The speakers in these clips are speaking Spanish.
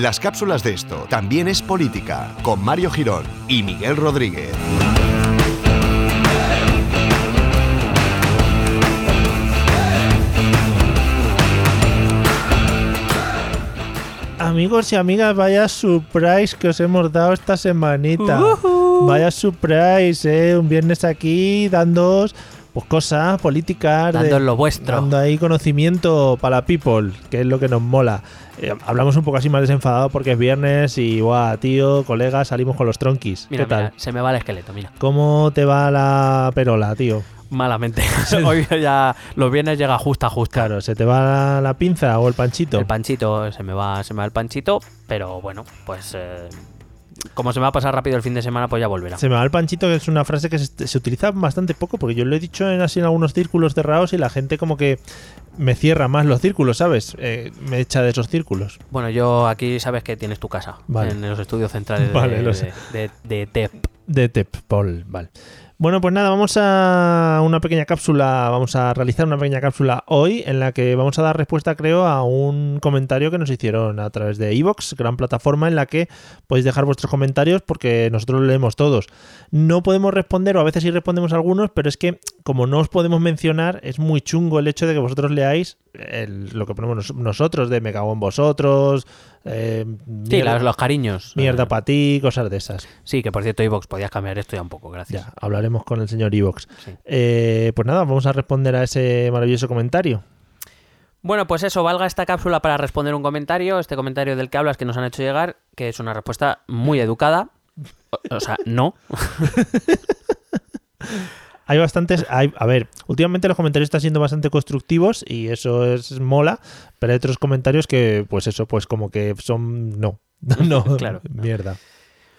Las cápsulas de esto también es política, con Mario Girón y Miguel Rodríguez. Amigos y amigas, vaya surprise que os hemos dado esta semanita. Vaya surprise, ¿eh? Un viernes aquí dando pues cosas políticas. Dando lo vuestro. Dando ahí conocimiento para la people, que es lo que nos mola. Eh, hablamos un poco así más desenfadado porque es viernes y, guau, tío, colega, salimos con los tronquis. Mira, ¿Qué tal? mira, se me va el esqueleto, mira. ¿Cómo te va la perola, tío? Malamente. Hoy ya los viernes llega justa, justa. Claro, ¿se te va la, la pinza o el panchito? El panchito, se me va, se me va el panchito, pero bueno, pues eh, como se me va a pasar rápido el fin de semana, pues ya volverá. Se me va el panchito, que es una frase que se, se utiliza bastante poco, porque yo lo he dicho en así en algunos círculos cerrados y la gente como que me cierra más los círculos, ¿sabes? Eh, me echa de esos círculos. Bueno, yo aquí sabes que tienes tu casa, Vale. en los estudios centrales Vale, de, lo de, de- de TEP. De Teppol, vale. Bueno, pues nada, vamos a una pequeña cápsula, vamos a realizar una pequeña cápsula hoy en la que vamos a dar respuesta, creo, a un comentario que nos hicieron a través de Evox, gran plataforma en la que podéis dejar vuestros comentarios porque nosotros leemos todos. No podemos responder, o a veces sí respondemos algunos, pero es que como no os podemos mencionar, es muy chungo el hecho de que vosotros leáis el- lo que ponemos nos- nosotros, de me cago en vosotros, eh, Sí, mierda, los, los cariños. mierda Eh, para ti, cosas de esas. Sí, que por cierto, Ivox, podías cambiar esto ya un poco, gracias. Ya, hablaremos con el señor Evox. Sí. Eh, pues nada, vamos a responder a ese maravilloso comentario. Bueno, pues eso, valga esta cápsula para responder un comentario, este comentario del que hablas que nos han hecho llegar, que es una respuesta muy educada. O, o sea, no. Hay bastantes. Hay, a ver, últimamente los comentarios están siendo bastante constructivos y eso es mola, pero hay otros comentarios que, pues eso, pues como que son. No. No, Claro, mierda.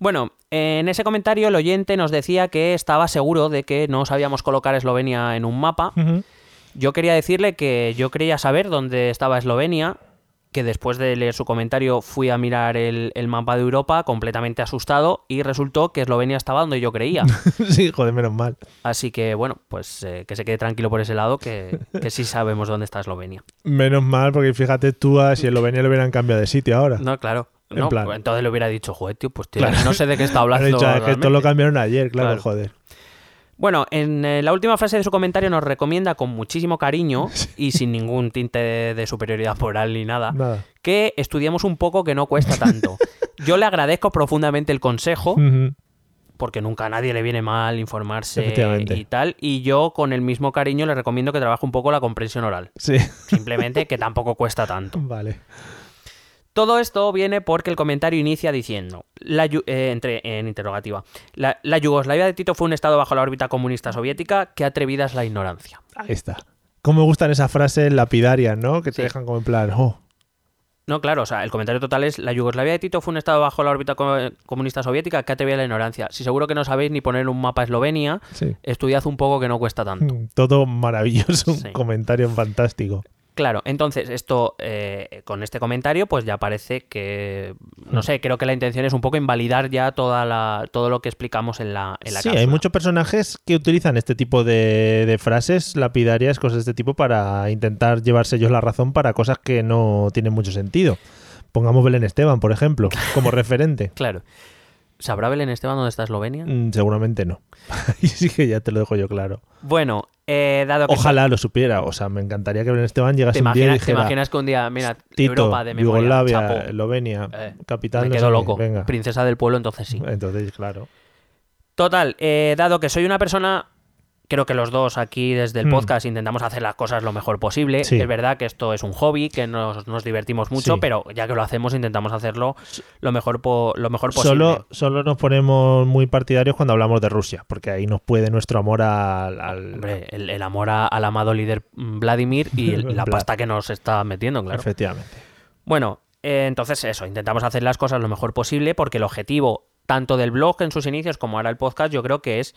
Bueno, en ese comentario el oyente nos decía que estaba seguro de que no sabíamos colocar Eslovenia en un mapa. Yo quería decirle que yo creía saber dónde estaba Eslovenia, que después de leer su comentario fui a mirar el, el mapa de Europa completamente asustado y resultó que Eslovenia estaba donde yo creía. sí, joder, menos mal. Así que bueno, pues eh, que se quede tranquilo por ese lado, que, que sí sabemos dónde está Eslovenia. Menos mal, porque fíjate tú, a si Eslovenia le hubieran cambiado de sitio ahora. No, claro. En No, plan- pues entonces le hubiera dicho, joder, tío, pues tío, Claro. no sé de qué está hablando. dicho, "Ah, es que esto lo realmente". cambiaron ayer, claro, Claro. joder. Bueno, en eh, la última frase de su comentario nos recomienda con muchísimo cariño y sin ningún tinte de, de superioridad moral ni nada, Nada. que estudiemos un poco que no cuesta tanto. Yo le agradezco profundamente el consejo, porque nunca a nadie le viene mal informarse y tal, y yo con el mismo cariño le recomiendo que trabaje un poco la comprensión oral. Sí, Simplemente que tampoco cuesta tanto. vale. Todo esto viene porque el comentario inicia diciendo, la eh, entre, en interrogativa, la, la Yugoslavia de Tito fue un estado bajo la órbita comunista soviética, qué atrevida es la ignorancia. Ahí está. ¿Cómo me gustan esas frases lapidarias, no? Que te Sí. dejan como en plan, oh, No, claro, o sea, el comentario total es, la Yugoslavia de Tito fue un estado bajo la órbita co- comunista soviética, qué atrevida es la ignorancia. Si seguro que no sabéis ni poner un mapa a Eslovenia, sí. estudiad un poco que no cuesta tanto. Todo maravilloso, un Sí. comentario fantástico. Claro, entonces esto, eh, con este comentario, pues ya parece que, no sé, creo que la intención es un poco invalidar ya toda la, todo lo que explicamos en la, en la Sí, hay muchos personajes que utilizan este tipo de, de frases lapidarias, cosas de este tipo, para intentar llevarse ellos la razón para cosas que no tienen mucho sentido. Pongamos Belén Esteban, por ejemplo, como referente. Claro. ¿Sabrá Belén Esteban dónde está Eslovenia? Mm, Seguramente no. Ahí sí que ya te lo dejo yo claro. Bueno, eh, dado que... Ojalá lo supiera. O sea, me encantaría que Belén Esteban llegase ¿Te un día y imaginas, te dijera imaginas que un día, mira, Tito, Europa de memoria, Yugoslavia, chapo, Eslovenia, Eh, capital me no quedo loco. Venga. Princesa del pueblo, entonces sí. Entonces, claro. Total, eh, dado que soy una persona, creo que los dos aquí desde el Hmm. podcast intentamos hacer las cosas lo mejor posible. Sí. Es verdad que esto es un hobby, que nos, nos divertimos mucho, Sí. pero ya que lo hacemos intentamos hacerlo lo mejor, po- lo mejor posible. Solo, solo nos ponemos muy partidarios cuando hablamos de Rusia, porque ahí nos puede nuestro amor al. al- Hombre, el, el amor a- al amado líder Vladimir y el- la pasta que nos está metiendo, claro. Efectivamente. Bueno, eh, entonces eso, intentamos hacer las cosas lo mejor posible porque el objetivo tanto del blog en sus inicios como ahora el podcast yo creo que es,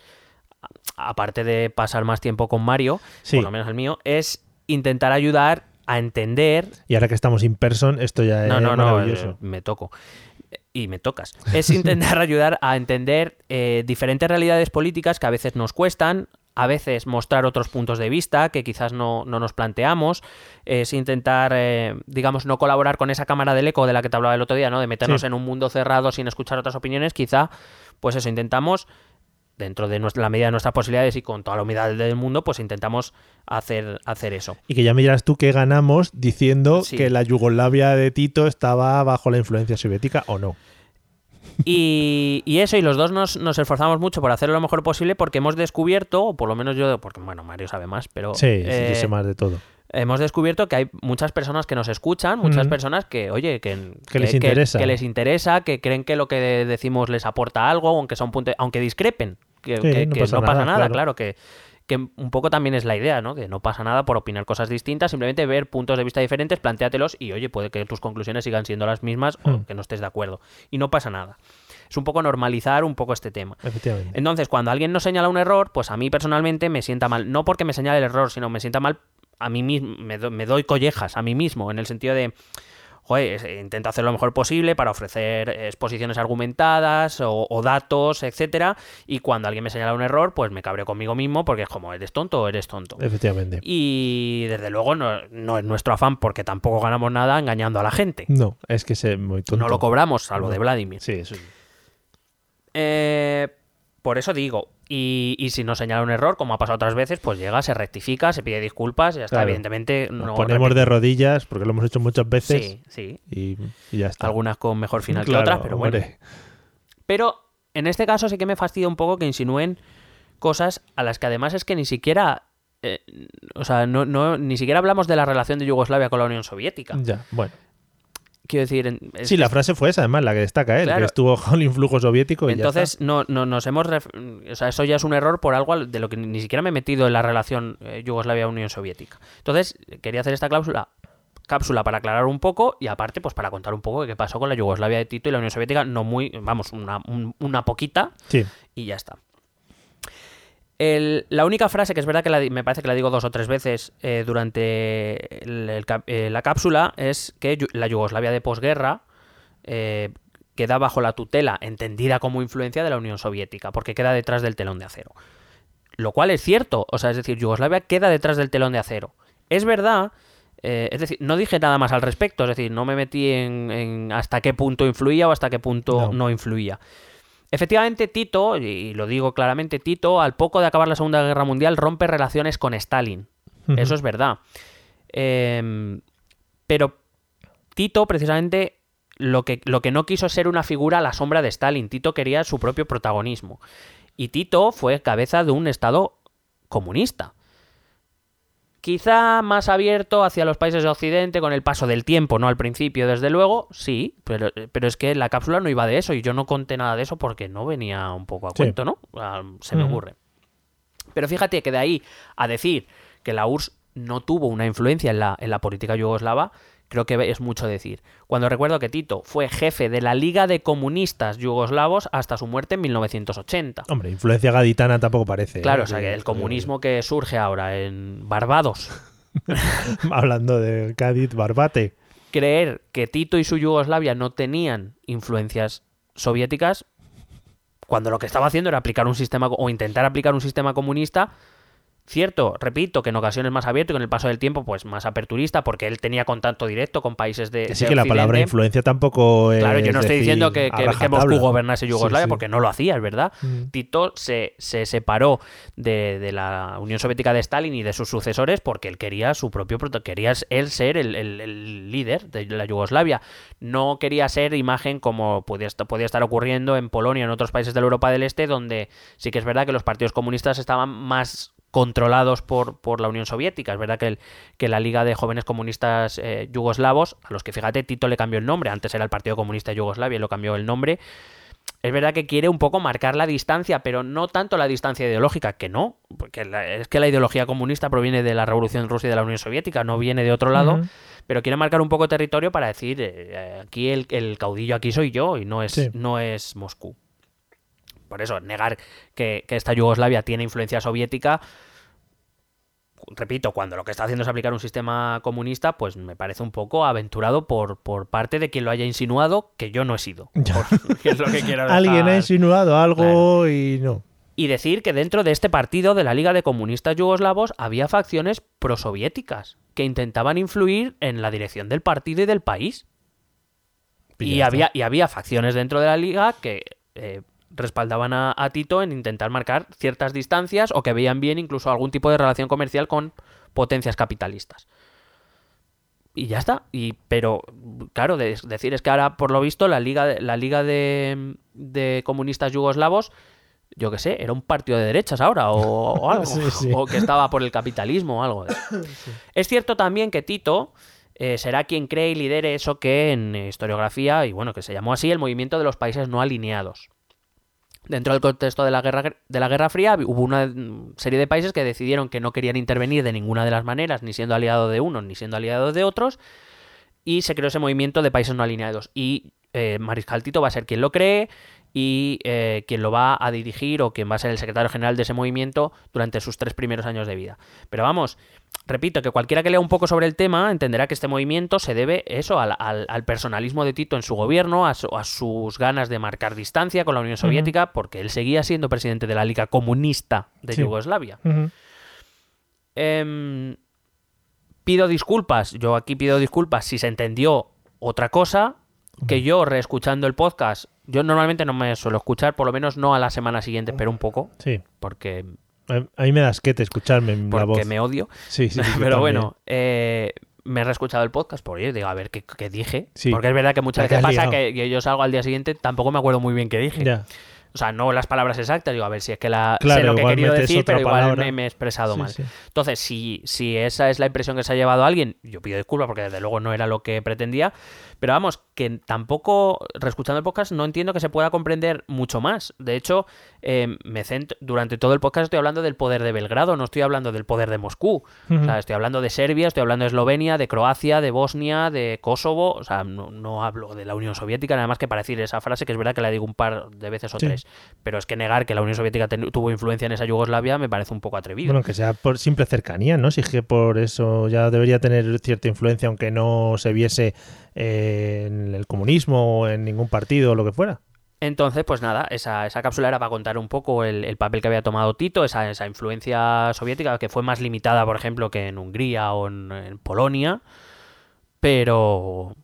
aparte de pasar más tiempo con Mario, Sí. por lo menos el mío, es intentar ayudar a entender... Y ahora que estamos in person, esto ya No, es no, no, maravilloso. eh, me toco. Y me tocas. Es intentar ayudar a entender eh, diferentes realidades políticas que a veces nos cuestan, a veces mostrar otros puntos de vista que quizás no, no nos planteamos, es intentar, eh, digamos, no colaborar con esa cámara del eco de la que te hablaba el otro día, ¿no? De meternos Sí. en un mundo cerrado sin escuchar otras opiniones, quizá, pues eso, intentamos, dentro de nuestra, la medida de nuestras posibilidades y con toda la humildad del mundo, pues intentamos hacer, hacer eso. Y que ya me dirás tú qué ganamos diciendo Sí. que la Yugoslavia de Tito estaba bajo la influencia soviética o no. Y, y eso, y los dos nos, nos esforzamos mucho por hacerlo lo mejor posible porque hemos descubierto, o por lo menos yo, porque bueno, Mario sabe más, pero Sí, sí, eh, yo sé más de todo. Hemos descubierto que hay muchas personas que nos escuchan, muchas personas que, oye, que, Que les interesa. que les interesa, que creen que lo que decimos les aporta algo, aunque son punto, aunque discrepen, que, Sí, que- no que pasa no pasa nada, claro. claro, que, que un poco también es la idea, ¿no? Que no pasa nada por opinar cosas distintas, simplemente ver puntos de vista diferentes, planteatelos y, oye, puede que tus conclusiones sigan siendo las mismas o Mm. que no estés de acuerdo. Y no pasa nada. Es un poco normalizar un poco este tema. Efectivamente. Entonces, cuando alguien nos señala un error, pues a mí personalmente me sienta mal. No porque me señale el error, sino me sienta mal a mí mismo. Me, do- me doy collejas a mí mismo, en el sentido de. Joder, intento hacer lo mejor posible para ofrecer exposiciones argumentadas o, o datos, etcétera. Y cuando alguien me señala un error, pues me cabreo conmigo mismo porque es como, ¿eres tonto o eres tonto? Efectivamente. Y desde luego no, no es nuestro afán porque tampoco ganamos nada engañando a la gente. No, es que es muy tonto. No lo cobramos, salvo No. de Vladimir. Sí, eso. Eh, por eso digo, y, y si nos señala un error, como ha pasado otras veces, pues llega, se rectifica, se pide disculpas y ya está. Claro. Evidentemente, Nos no ponemos repite- de rodillas porque lo hemos hecho muchas veces Sí, sí. y, y ya está. Algunas con mejor final Claro, que otras, pero bueno. hombre. Pero en este caso sí que me fastidia un poco que insinúen cosas a las que además es que ni siquiera. eh, o sea, no, no, ni siquiera hablamos de la relación de Yugoslavia con la Unión Soviética. Ya, bueno. Quiero decir, es- Sí, la frase fue esa, además, la que destaca él, Claro. que estuvo bajo el influjo soviético y ya Entonces, no, no, nos hemos. ref- O sea, eso ya es un error por algo al- de lo que ni siquiera me he metido en la relación eh, Yugoslavia-Unión Soviética. Entonces, quería hacer esta cláusula cápsula para aclarar un poco y aparte pues para contar un poco de qué pasó con la Yugoslavia de Tito y la Unión Soviética, no muy, vamos, una, un- una poquita. Sí, y ya está. El- la única frase que es verdad que la me parece que la digo dos o tres veces eh, durante el- eh, la cápsula es que la Yugoslavia de posguerra eh, queda bajo la tutela, entendida como influencia de la Unión Soviética, porque queda detrás del telón de acero. Lo cual es cierto, o sea, es decir, Yugoslavia queda detrás del telón de acero. Es verdad, eh, es decir, no dije nada más al respecto, es decir, no me metí en, en hasta qué punto influía o hasta qué punto No. no, influía. Efectivamente, Tito, y lo digo claramente, Tito, al poco de acabar la Segunda Guerra Mundial, rompe relaciones con Stalin. Eso es verdad. Em, pero Tito, precisamente, lo que, lo que no quiso ser una figura a la sombra de Stalin. Tito quería su propio protagonismo. Y Tito fue cabeza de un Estado comunista. Quizá más abierto hacia los países de Occidente con el paso del tiempo, no al principio, desde luego, sí, pero, pero es que la cápsula no iba de eso y yo no conté nada de eso porque no venía un poco a Sí. cuento, ¿no? Se me ocurre. Pero fíjate que de ahí a decir que la URSS no tuvo una influencia en la, en la política yugoslava, creo que es mucho decir. Cuando recuerdo que Tito fue jefe de la Liga de Comunistas Yugoslavos hasta su muerte en 1980. Hombre, influencia gaditana tampoco parece. Claro, ¿eh? o sea, que Que- el comunismo que surge ahora en Barbados, Hablando de Cádiz, Barbate. creer que Tito y su Yugoslavia no tenían influencias soviéticas, cuando lo que estaba haciendo era aplicar un sistema o intentar aplicar un sistema comunista, cierto, repito, que en ocasiones más abierto y con el paso del tiempo pues más aperturista, porque él tenía contacto directo con países de, Que sí de que la palabra influencia tampoco es. Claro, yo no estoy diciendo que, que, que. Moscú gobernase Yugoslavia, Sí, sí. porque no lo hacía, es verdad. Mm. Tito se, se separó de, de la Unión Soviética de Stalin y de sus sucesores porque él quería su propio quería él ser el, el- el líder de la Yugoslavia. No quería ser imagen como podía, podía estar ocurriendo en Polonia en otros países de la Europa del Este, donde sí que es verdad que los partidos comunistas estaban más controlados por, por la Unión Soviética. Es verdad que, el- que la Liga de Jóvenes Comunistas eh, Yugoslavos, a los que fíjate, Tito le cambió el nombre, antes era el Partido Comunista de Yugoslavia y lo cambió el nombre, es verdad que quiere un poco marcar la distancia, pero no tanto la distancia ideológica, que no, porque la- es que la ideología comunista proviene de la Revolución Rusa y de la Unión Soviética, no viene de otro lado, pero quiere marcar un poco territorio para decir, eh, aquí el, el caudillo aquí soy yo y no es, Sí. no es Moscú. Por eso, negar que, que esta Yugoslavia tiene influencia soviética, repito, cuando lo que está haciendo es aplicar un sistema comunista, pues me parece un poco aventurado por, por parte de quien lo haya insinuado, que yo no he sido. Por- es lo que quiero Alguien ha insinuado algo y no. Y decir que dentro de este partido de la Liga de Comunistas Yugoslavos había facciones prosoviéticas que intentaban influir en la dirección del partido y del país. Y Y ya había, y había facciones dentro de la liga que eh, respaldaban a, a Tito en intentar marcar ciertas distancias o que veían bien incluso algún tipo de relación comercial con potencias capitalistas. Y ya está. Y, pero, claro, de- decir es que ahora, por lo visto, la liga, de- la liga de, de comunistas yugoslavos, yo qué sé, era un partido de derechas ahora o, o algo. Sí, sí. O que estaba por el capitalismo o algo. de eso. Es cierto también que Tito eh, será quien cree y lidere eso que en historiografía, y bueno, que se llamó así, el movimiento de los países no alineados. Dentro del contexto de la Guerra, de la Guerra Fría hubo una serie de países que decidieron que no querían intervenir de ninguna de las maneras, ni siendo aliado de unos ni siendo aliado de otros, y se creó ese movimiento de países no alineados. Y eh, Mariscal Tito va a ser quien lo cree y eh, quien lo va a dirigir o quien va a ser el secretario general de ese movimiento durante sus tres primeros años de vida. Pero vamos, repito, que cualquiera que lea un poco sobre el tema entenderá que este movimiento se debe eso al, al- al personalismo de Tito en su gobierno, a, su- a sus ganas de marcar distancia con la Unión Soviética, porque él seguía siendo presidente de la Liga Comunista de Sí. Yugoslavia. Em, pido disculpas, yo aquí pido disculpas si se entendió otra cosa, que yo reescuchando el podcast, yo normalmente no me suelo escuchar, por lo menos no a la semana siguiente, pero un poco, Sí. porque, A mí me das que te escucharme en la porque voz. me odio. Sí, sí, pero bueno, eh, me he reescuchado el podcast por ello, digo, a ver qué, qué dije. Sí. Porque es verdad que muchas veces pasa que, que yo salgo al día siguiente, tampoco me acuerdo muy bien qué dije. Ya. O sea, no las palabras exactas, digo, a ver si es que la, sé lo que he querido decir, pero igual me, me he expresado Sí, mal. sí. Entonces, si, si esa es la impresión que se ha llevado a alguien, yo pido disculpas porque desde luego no era lo que pretendía. Pero vamos, que tampoco, reescuchando el podcast, no entiendo que se pueda comprender mucho más. De hecho, eh, me centro- durante todo el podcast estoy hablando del poder de Belgrado, no estoy hablando del poder de Moscú. O sea, estoy hablando de Serbia, estoy hablando de Eslovenia, de Croacia, de Bosnia, de Kosovo. O sea, no, no hablo de la Unión Soviética, nada más que para decir esa frase, que es verdad que la digo un par de veces o Sí. tres. Pero es que negar que la Unión Soviética tuvo influencia en esa Yugoslavia me parece un poco atrevido. Bueno, que sea por simple cercanía, ¿no? Si es que por eso ya debería tener cierta influencia, aunque no se viese eh, en el comunismo o en ningún partido o lo que fuera. Entonces, pues nada, esa, esa cápsula era para contar un poco el, el papel que había tomado Tito, esa, esa influencia soviética que fue más limitada, por ejemplo, que en Hungría o en, en Polonia. Pero,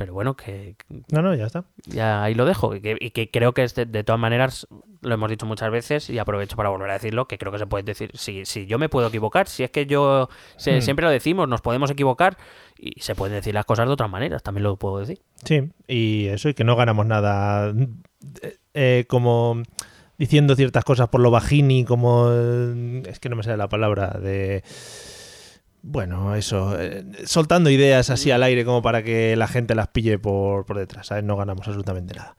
pero bueno, que No, no, ya está. ya ahí lo dejo. Y que, y que creo que de, de todas maneras, lo hemos dicho muchas veces y aprovecho para volver a decirlo, que creo que se puede decir, si, si yo me puedo equivocar, si es que yo, se- Hmm. siempre lo decimos, nos podemos equivocar y se pueden decir las cosas de otras maneras, también lo puedo decir. Sí, y eso, y que no ganamos nada eh, eh, como diciendo ciertas cosas por lo bajini, como... eh, es que no me sale la palabra de... Bueno, eso, eh, soltando ideas así al aire como para que la gente las pille por, por detrás, ¿sabes? No ganamos absolutamente nada.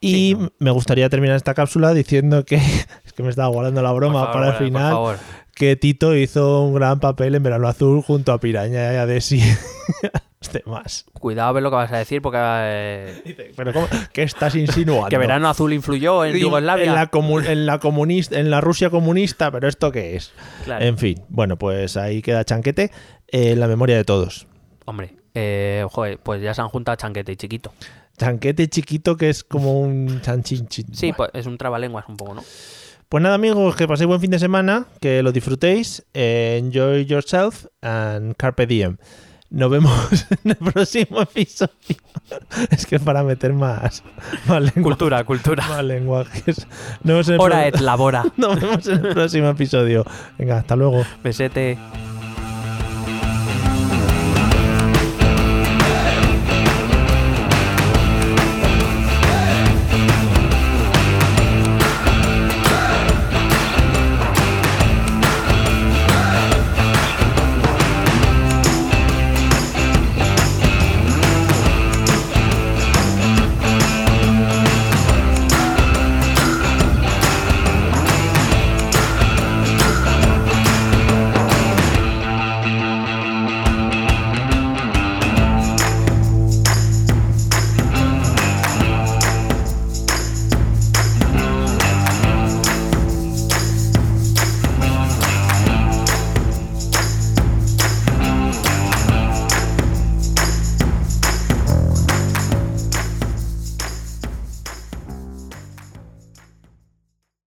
Y Sí, no. me gustaría terminar esta cápsula diciendo que, es que me estaba guardando la broma favor, para el por final, favor. Que Tito hizo un gran papel en Verano Azul junto a Piraña y a Desi. Demás. Cuidado a ver lo que vas a decir porque... eh, Dice, Pero ¿cómo? ¿qué estás insinuando? Que Verano Azul influyó en Yugoslavia. En la, en la comunista, en la Rusia comunista, pero ¿esto qué es? Claro. En fin, bueno, pues ahí queda Chanquete eh, en la memoria de todos. Hombre, eh, joder, pues ya se han juntado Chanquete y Chiquito. Chanquete chiquito que es como un chanchinchín. Sí, Bueno. pues es un trabalenguas un poco, ¿no? Pues nada, amigos, que paséis buen fin de semana, que lo disfrutéis. enjoy yourself and carpe diem. Nos vemos en el próximo episodio. es que para meter más, más, Cultura, cultura. más lenguajes. Nos vemos en el Hora pro- et labora. Nos vemos en el próximo episodio. Venga, hasta luego. Besete.